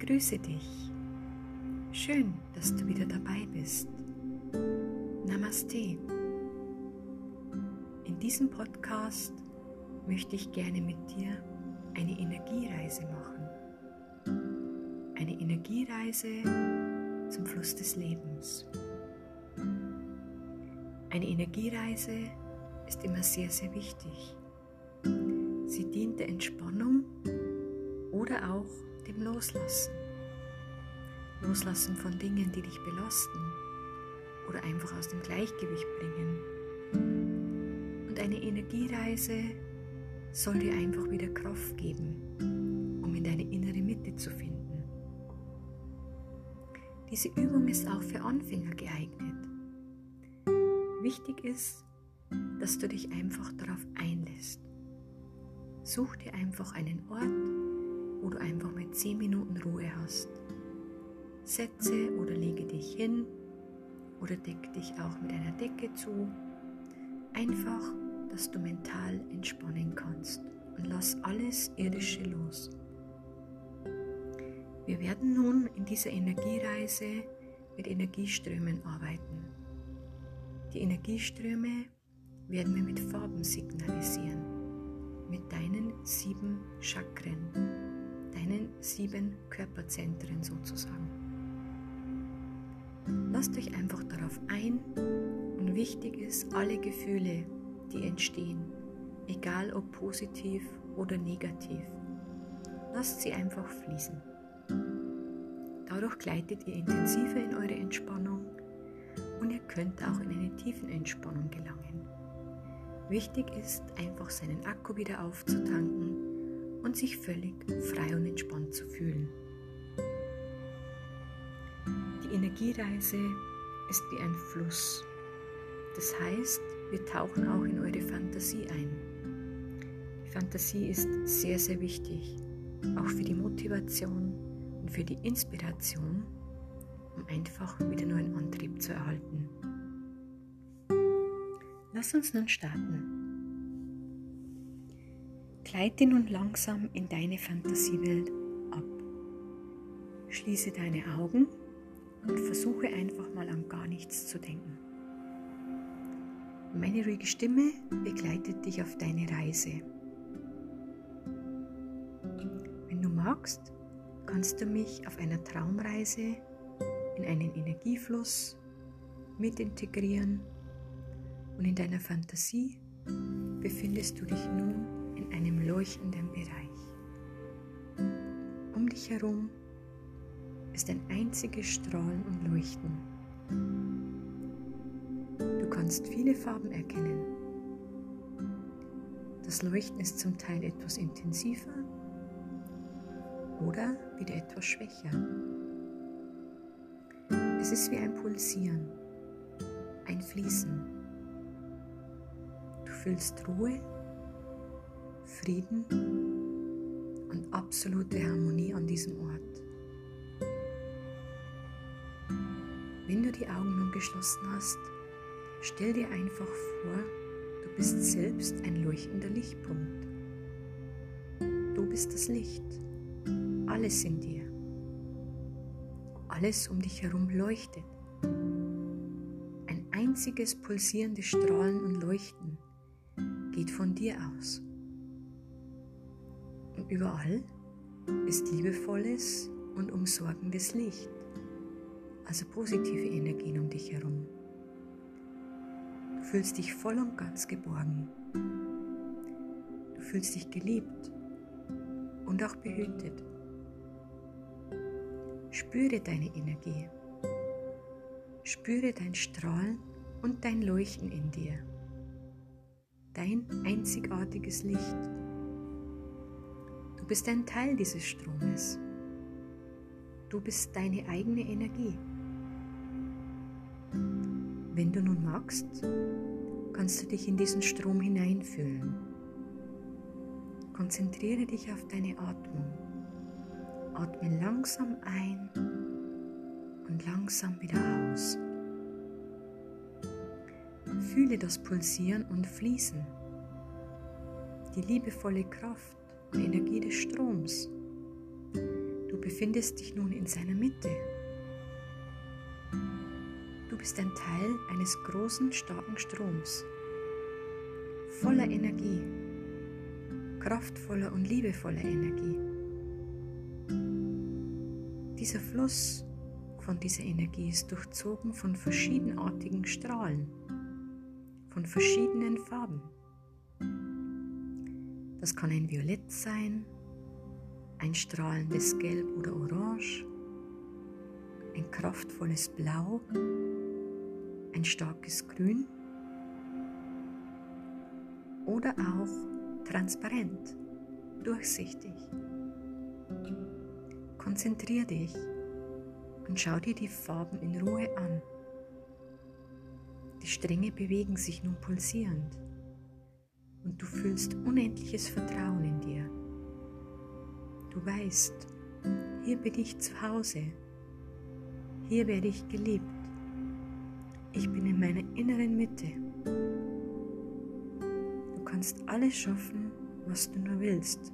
grüße dich. Schön, dass du wieder dabei bist. Namaste. In diesem Podcast möchte ich gerne mit dir eine Energiereise machen. Eine Energiereise zum Fluss des Lebens. Eine Energiereise ist immer sehr, sehr wichtig. Sie dient der Entspannung oder auch dem Loslassen. Loslassen von Dingen, die dich belasten oder einfach aus dem Gleichgewicht bringen. Und eine Energiereise soll dir einfach wieder Kraft geben, um in deine innere Mitte zu finden. Diese Übung ist auch für Anfänger geeignet. Wichtig ist, dass du dich einfach darauf einlässt. Such dir einfach einen Ort, wo du einfach mal 10 Minuten Ruhe hast. Setze oder lege dich hin oder deck dich auch mit einer Decke zu. Einfach, dass du mental entspannen kannst und lass alles Irdische los. Wir werden nun in dieser Energiereise mit Energieströmen arbeiten. Die Energieströme werden wir mit Farben signalisieren, mit deinen sieben Chakren, deinen sieben Körperzentren sozusagen. Lasst euch einfach darauf ein und wichtig ist, alle Gefühle, die entstehen, egal ob positiv oder negativ, lasst sie einfach fließen. Dadurch gleitet ihr intensiver in eure Entspannung und ihr könnt auch in eine tiefen Entspannung gelangen. Wichtig ist einfach seinen Akku wieder aufzutanken und sich völlig frei und entspannt zu fühlen. Die Energiereise ist wie ein Fluss. Das heißt, wir tauchen auch in eure Fantasie ein. Die Fantasie ist sehr, sehr wichtig, auch für die Motivation und für die Inspiration, um einfach wieder neuen Antrieb zu erhalten. Lass uns nun starten. Gleite nun langsam in deine Fantasiewelt ab. Schließe deine Augen und versuche einfach mal an gar nichts zu denken. Meine ruhige Stimme begleitet dich auf deine Reise. Wenn du magst, kannst du mich auf einer Traumreise in einen Energiefluss mit integrieren und in deiner Fantasie befindest du dich nun in einem leuchtenden Bereich. Um dich herum ist ein einziges Strahlen und Leuchten. Du kannst viele Farben erkennen. Das Leuchten ist zum Teil etwas intensiver oder wieder etwas schwächer. Es ist wie ein Pulsieren, ein Fließen. Du fühlst Ruhe, Frieden und absolute Harmonie an diesem Ort. Wenn du die Augen nun geschlossen hast, stell dir einfach vor, du bist selbst ein leuchtender Lichtpunkt. Du bist das Licht alles in dir. Alles um dich herum leuchtet. Ein einziges pulsierendes Strahlen und Leuchten geht von dir aus. Und überall ist liebevolles und umsorgendes Licht, also positive Energien um dich herum. Du fühlst dich voll und ganz geborgen. Du fühlst dich geliebt und auch behütet. Spüre deine Energie. Spüre dein Strahlen und dein Leuchten in dir. Dein einzigartiges Licht. Du bist ein Teil dieses Stromes. Du bist deine eigene Energie. Wenn du nun magst, kannst du dich in diesen Strom hineinfühlen. Konzentriere dich auf deine Atmung. Atme langsam ein und langsam wieder aus. Fühle das Pulsieren und Fließen, die liebevolle Kraft und Energie des Stroms. Du befindest dich nun in seiner Mitte. Du bist ein Teil eines großen, starken Stroms, voller Energie, kraftvoller und liebevoller Energie. Dieser Fluss von dieser Energie ist durchzogen von verschiedenartigen Strahlen, von verschiedenen Farben. Das kann ein Violett sein, ein strahlendes Gelb oder Orange, ein kraftvolles Blau, ein starkes Grün oder auch transparent, durchsichtig. Konzentrier dich und schau dir die Farben in Ruhe an. Die Stränge bewegen sich nun pulsierend und du fühlst unendliches Vertrauen in dir. Du weißt, hier bin ich zu Hause, hier werde ich geliebt, ich bin in meiner inneren Mitte. Du kannst alles schaffen, was du nur willst.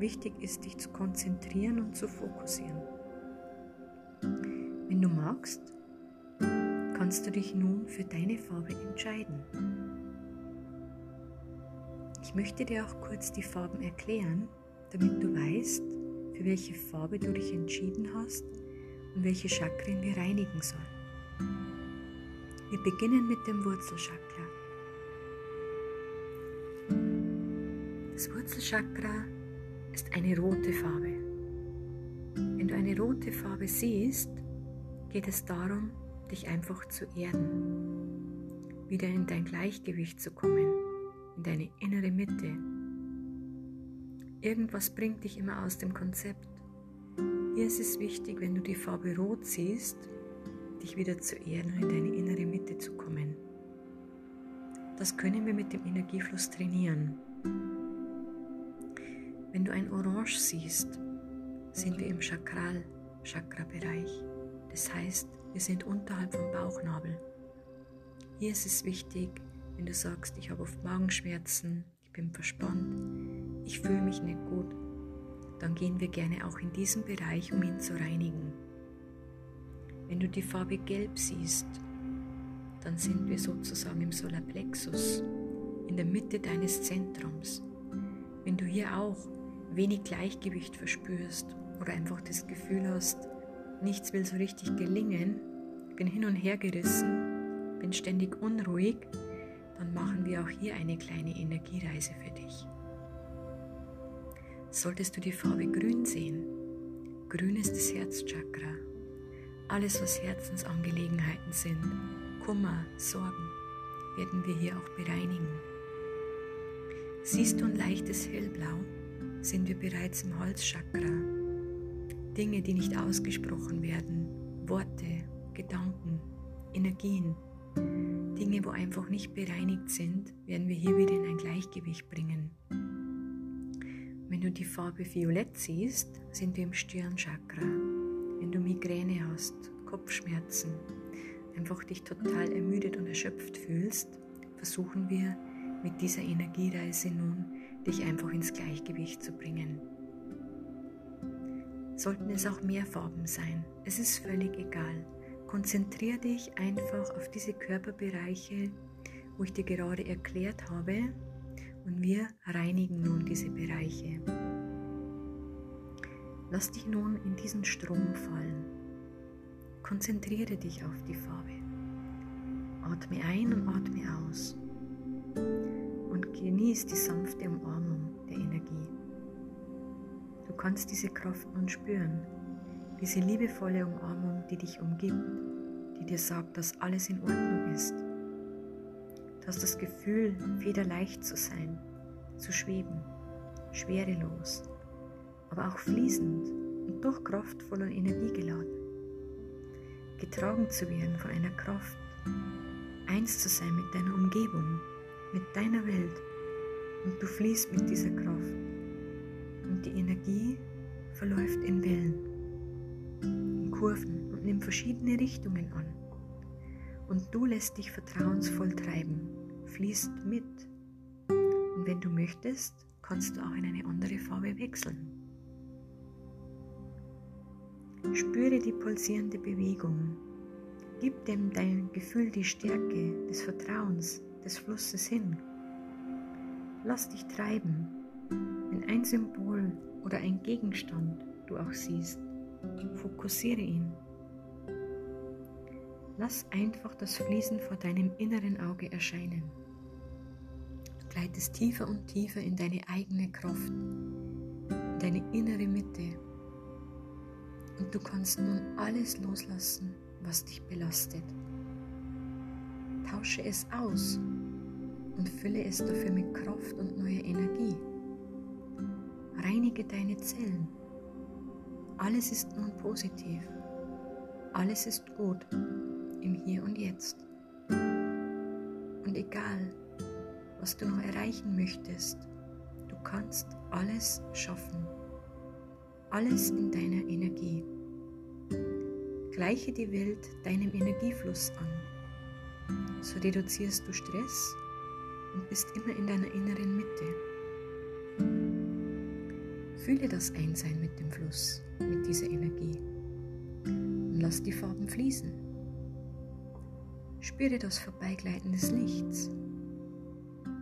Wichtig ist, dich zu konzentrieren und zu fokussieren. Wenn du magst, kannst du dich nun für deine Farbe entscheiden. Möchte dir auch kurz die Farben erklären, damit du weißt, für welche Farbe du dich entschieden hast und welche Chakren wir reinigen sollen. Wir beginnen mit dem Wurzelchakra. Das Wurzelchakra ist eine rote Farbe. Wenn du eine rote Farbe siehst, geht es darum, dich einfach zu erden, wieder in dein Gleichgewicht zu kommen, deine innere Mitte. Irgendwas bringt dich immer aus dem Konzept. Hier ist es wichtig, wenn du die Farbe Rot siehst, dich wieder zu erden und in deine innere Mitte zu kommen. Das können wir mit dem Energiefluss trainieren. Wenn du ein Orange siehst, sind wir im Chakral-Chakra-Bereich. Das heißt, wir sind unterhalb vom Bauchnabel. Hier ist es wichtig, wenn du sagst, ich habe oft Magenschmerzen, ich bin verspannt, ich fühle mich nicht gut, dann gehen wir gerne auch in diesen Bereich, um ihn zu reinigen. Wenn du die Farbe Gelb siehst, dann sind wir sozusagen im Solarplexus, in der Mitte deines Zentrums. Wenn du hier auch wenig Gleichgewicht verspürst oder einfach das Gefühl hast, nichts will so richtig gelingen, bin hin und her gerissen, bin ständig unruhig, dann machen wir auch hier eine kleine Energiereise für dich. Solltest du die Farbe Grün sehen, Grün ist das Herzchakra. Alles, was Herzensangelegenheiten sind, Kummer, Sorgen, werden wir hier auch bereinigen. Siehst du ein leichtes Hellblau, sind wir bereits im Holzchakra. Dinge, die nicht ausgesprochen werden, Worte, Gedanken, Energien, Dinge, wo einfach nicht bereinigt sind, werden wir hier wieder in ein Gleichgewicht bringen. Wenn du die Farbe Violett siehst, sind wir im Stirnchakra. Wenn du Migräne hast, Kopfschmerzen, einfach dich total ermüdet und erschöpft fühlst, versuchen wir mit dieser Energiereise nun dich einfach ins Gleichgewicht zu bringen. Sollten es auch mehr Farben sein, es ist völlig egal. Konzentriere dich einfach auf diese Körperbereiche, wo ich dir gerade erklärt habe, und wir reinigen nun diese Bereiche. Lass dich nun in diesen Strom fallen. Konzentriere dich auf die Farbe. Atme ein und atme aus und genieß die sanfte Umarmung der Energie. Du kannst diese Kraft nun spüren, diese liebevolle Umarmung, die dich umgibt, die dir sagt, dass alles in Ordnung ist. Du hast das Gefühl, federleicht zu sein, zu schweben, schwerelos, aber auch fließend und doch kraftvoll und energiegeladen. Getragen zu werden von einer Kraft, eins zu sein mit deiner Umgebung, mit deiner Welt und du fließt mit dieser Kraft und die Energie verläuft in Wellen, Kurven und nimmt verschiedene Richtungen an. Und du lässt dich vertrauensvoll treiben, fließt mit. Und wenn du möchtest, kannst du auch in eine andere Farbe wechseln. Spüre die pulsierende Bewegung. Gib dem dein Gefühl die Stärke des Vertrauens, des Flusses hin. Lass dich treiben, wenn ein Symbol oder ein Gegenstand du auch siehst. Fokussiere ihn. Lass einfach das Fließen vor deinem inneren Auge erscheinen. Du gleitest tiefer und tiefer in deine eigene Kraft, in deine innere Mitte. Und du kannst nun alles loslassen, was dich belastet. Tausche es aus und fülle es dafür mit Kraft und neuer Energie. Reinige deine Zellen. Alles ist nun positiv. Alles ist gut im Hier und Jetzt. Und egal, was du noch erreichen möchtest, du kannst alles schaffen. Alles in deiner Energie. Gleiche die Welt deinem Energiefluss an. So reduzierst du Stress und bist immer in deiner inneren Mitte. Fühle das Einsein mit dem Fluss, mit dieser Energie und lass die Farben fließen. Spüre das Vorbeigleiten des Lichts.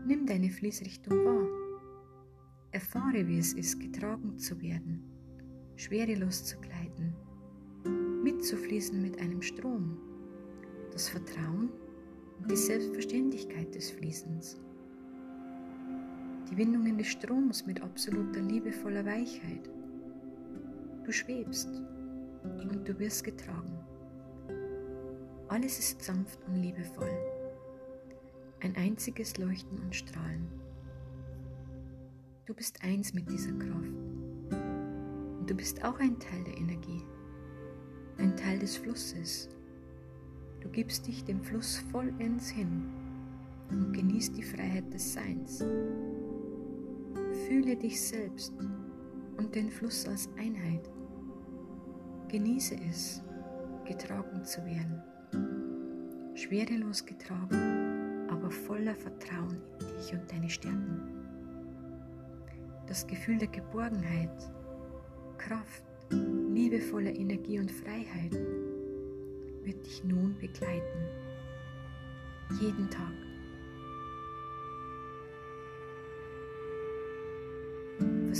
Nimm deine Fließrichtung wahr. Erfahre, wie es ist, getragen zu werden, schwerelos zu gleiten, mitzufließen mit einem Strom, das Vertrauen und die Selbstverständlichkeit des Fließens. Die Windungen des Stroms mit absoluter liebevoller Weichheit. Du schwebst und du wirst getragen. Alles ist sanft und liebevoll. Ein einziges Leuchten und Strahlen. Du bist eins mit dieser Kraft. Und du bist auch ein Teil der Energie, ein Teil des Flusses. Du gibst dich dem Fluss vollends hin und genießt die Freiheit des Seins. Fühle dich selbst und den Fluss als Einheit. Genieße es, getragen zu werden schwerelos getragen, aber voller Vertrauen in dich und deine Stärken. Das Gefühl der Geborgenheit, Kraft, liebevoller Energie und Freiheit wird dich nun begleiten. Jeden Tag.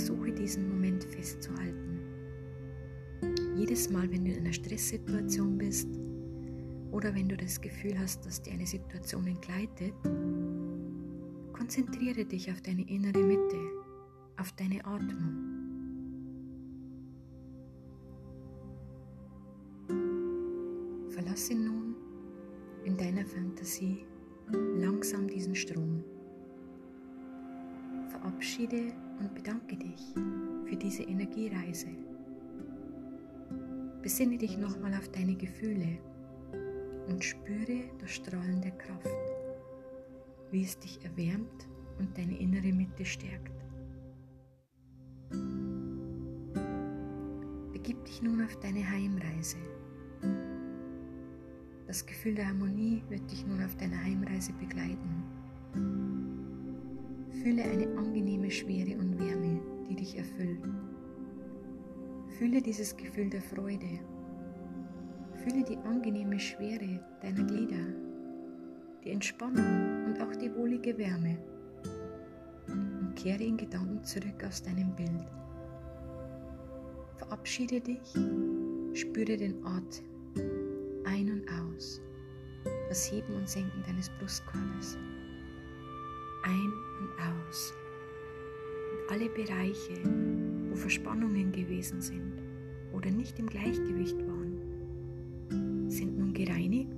Versuche diesen Moment festzuhalten. Jedes Mal, wenn du in einer Stresssituation bist, oder wenn du das Gefühl hast, dass dir eine Situation entgleitet, konzentriere dich auf deine innere Mitte, auf deine Atmung. Verlasse nun in deiner Fantasie langsam diesen Strom. Verabschiede und bedanke dich für diese Energiereise. Besinne dich nochmal auf deine Gefühle und spüre das Strahlen der Kraft, wie es dich erwärmt und deine innere Mitte stärkt. Begib dich nun auf deine Heimreise. Das Gefühl der Harmonie wird dich nun auf deiner Heimreise begleiten. Fühle eine angenehme Schwere und Wärme, die dich erfüllt. Fühle dieses Gefühl der Freude Fühle die angenehme Schwere deiner Glieder, die Entspannung und auch die wohlige Wärme und kehre in Gedanken zurück aus deinem Bild. Verabschiede dich, spüre den Atem ein und aus, das Heben und Senken deines Brustkorbes. Ein und aus. Und alle Bereiche, wo Verspannungen gewesen sind oder nicht im Gleichgewicht waren, sind nun gereinigt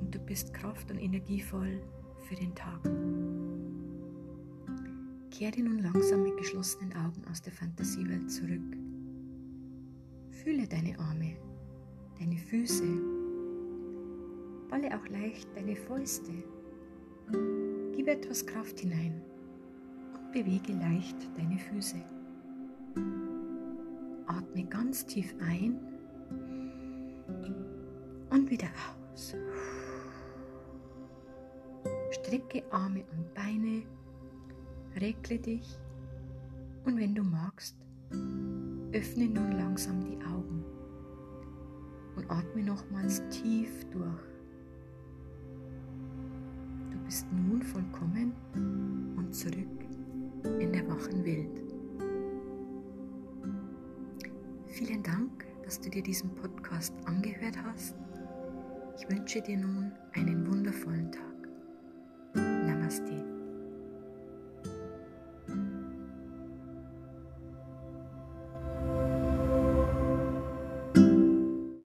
und du bist kraft- und energievoll für den Tag. Kehre nun langsam mit geschlossenen Augen aus der Fantasiewelt zurück. Fühle deine Arme, deine Füße, balle auch leicht deine Fäuste. Gib etwas Kraft hinein und bewege leicht deine Füße. Atme ganz tief ein und wieder aus. Strecke Arme und Beine, regle dich und wenn du magst, öffne nun langsam die Augen. atme nochmals tief durch. Bist nun vollkommen und zurück in der wachen Welt. Vielen Dank, dass du dir diesen Podcast angehört hast. Ich wünsche dir nun einen wundervollen Tag.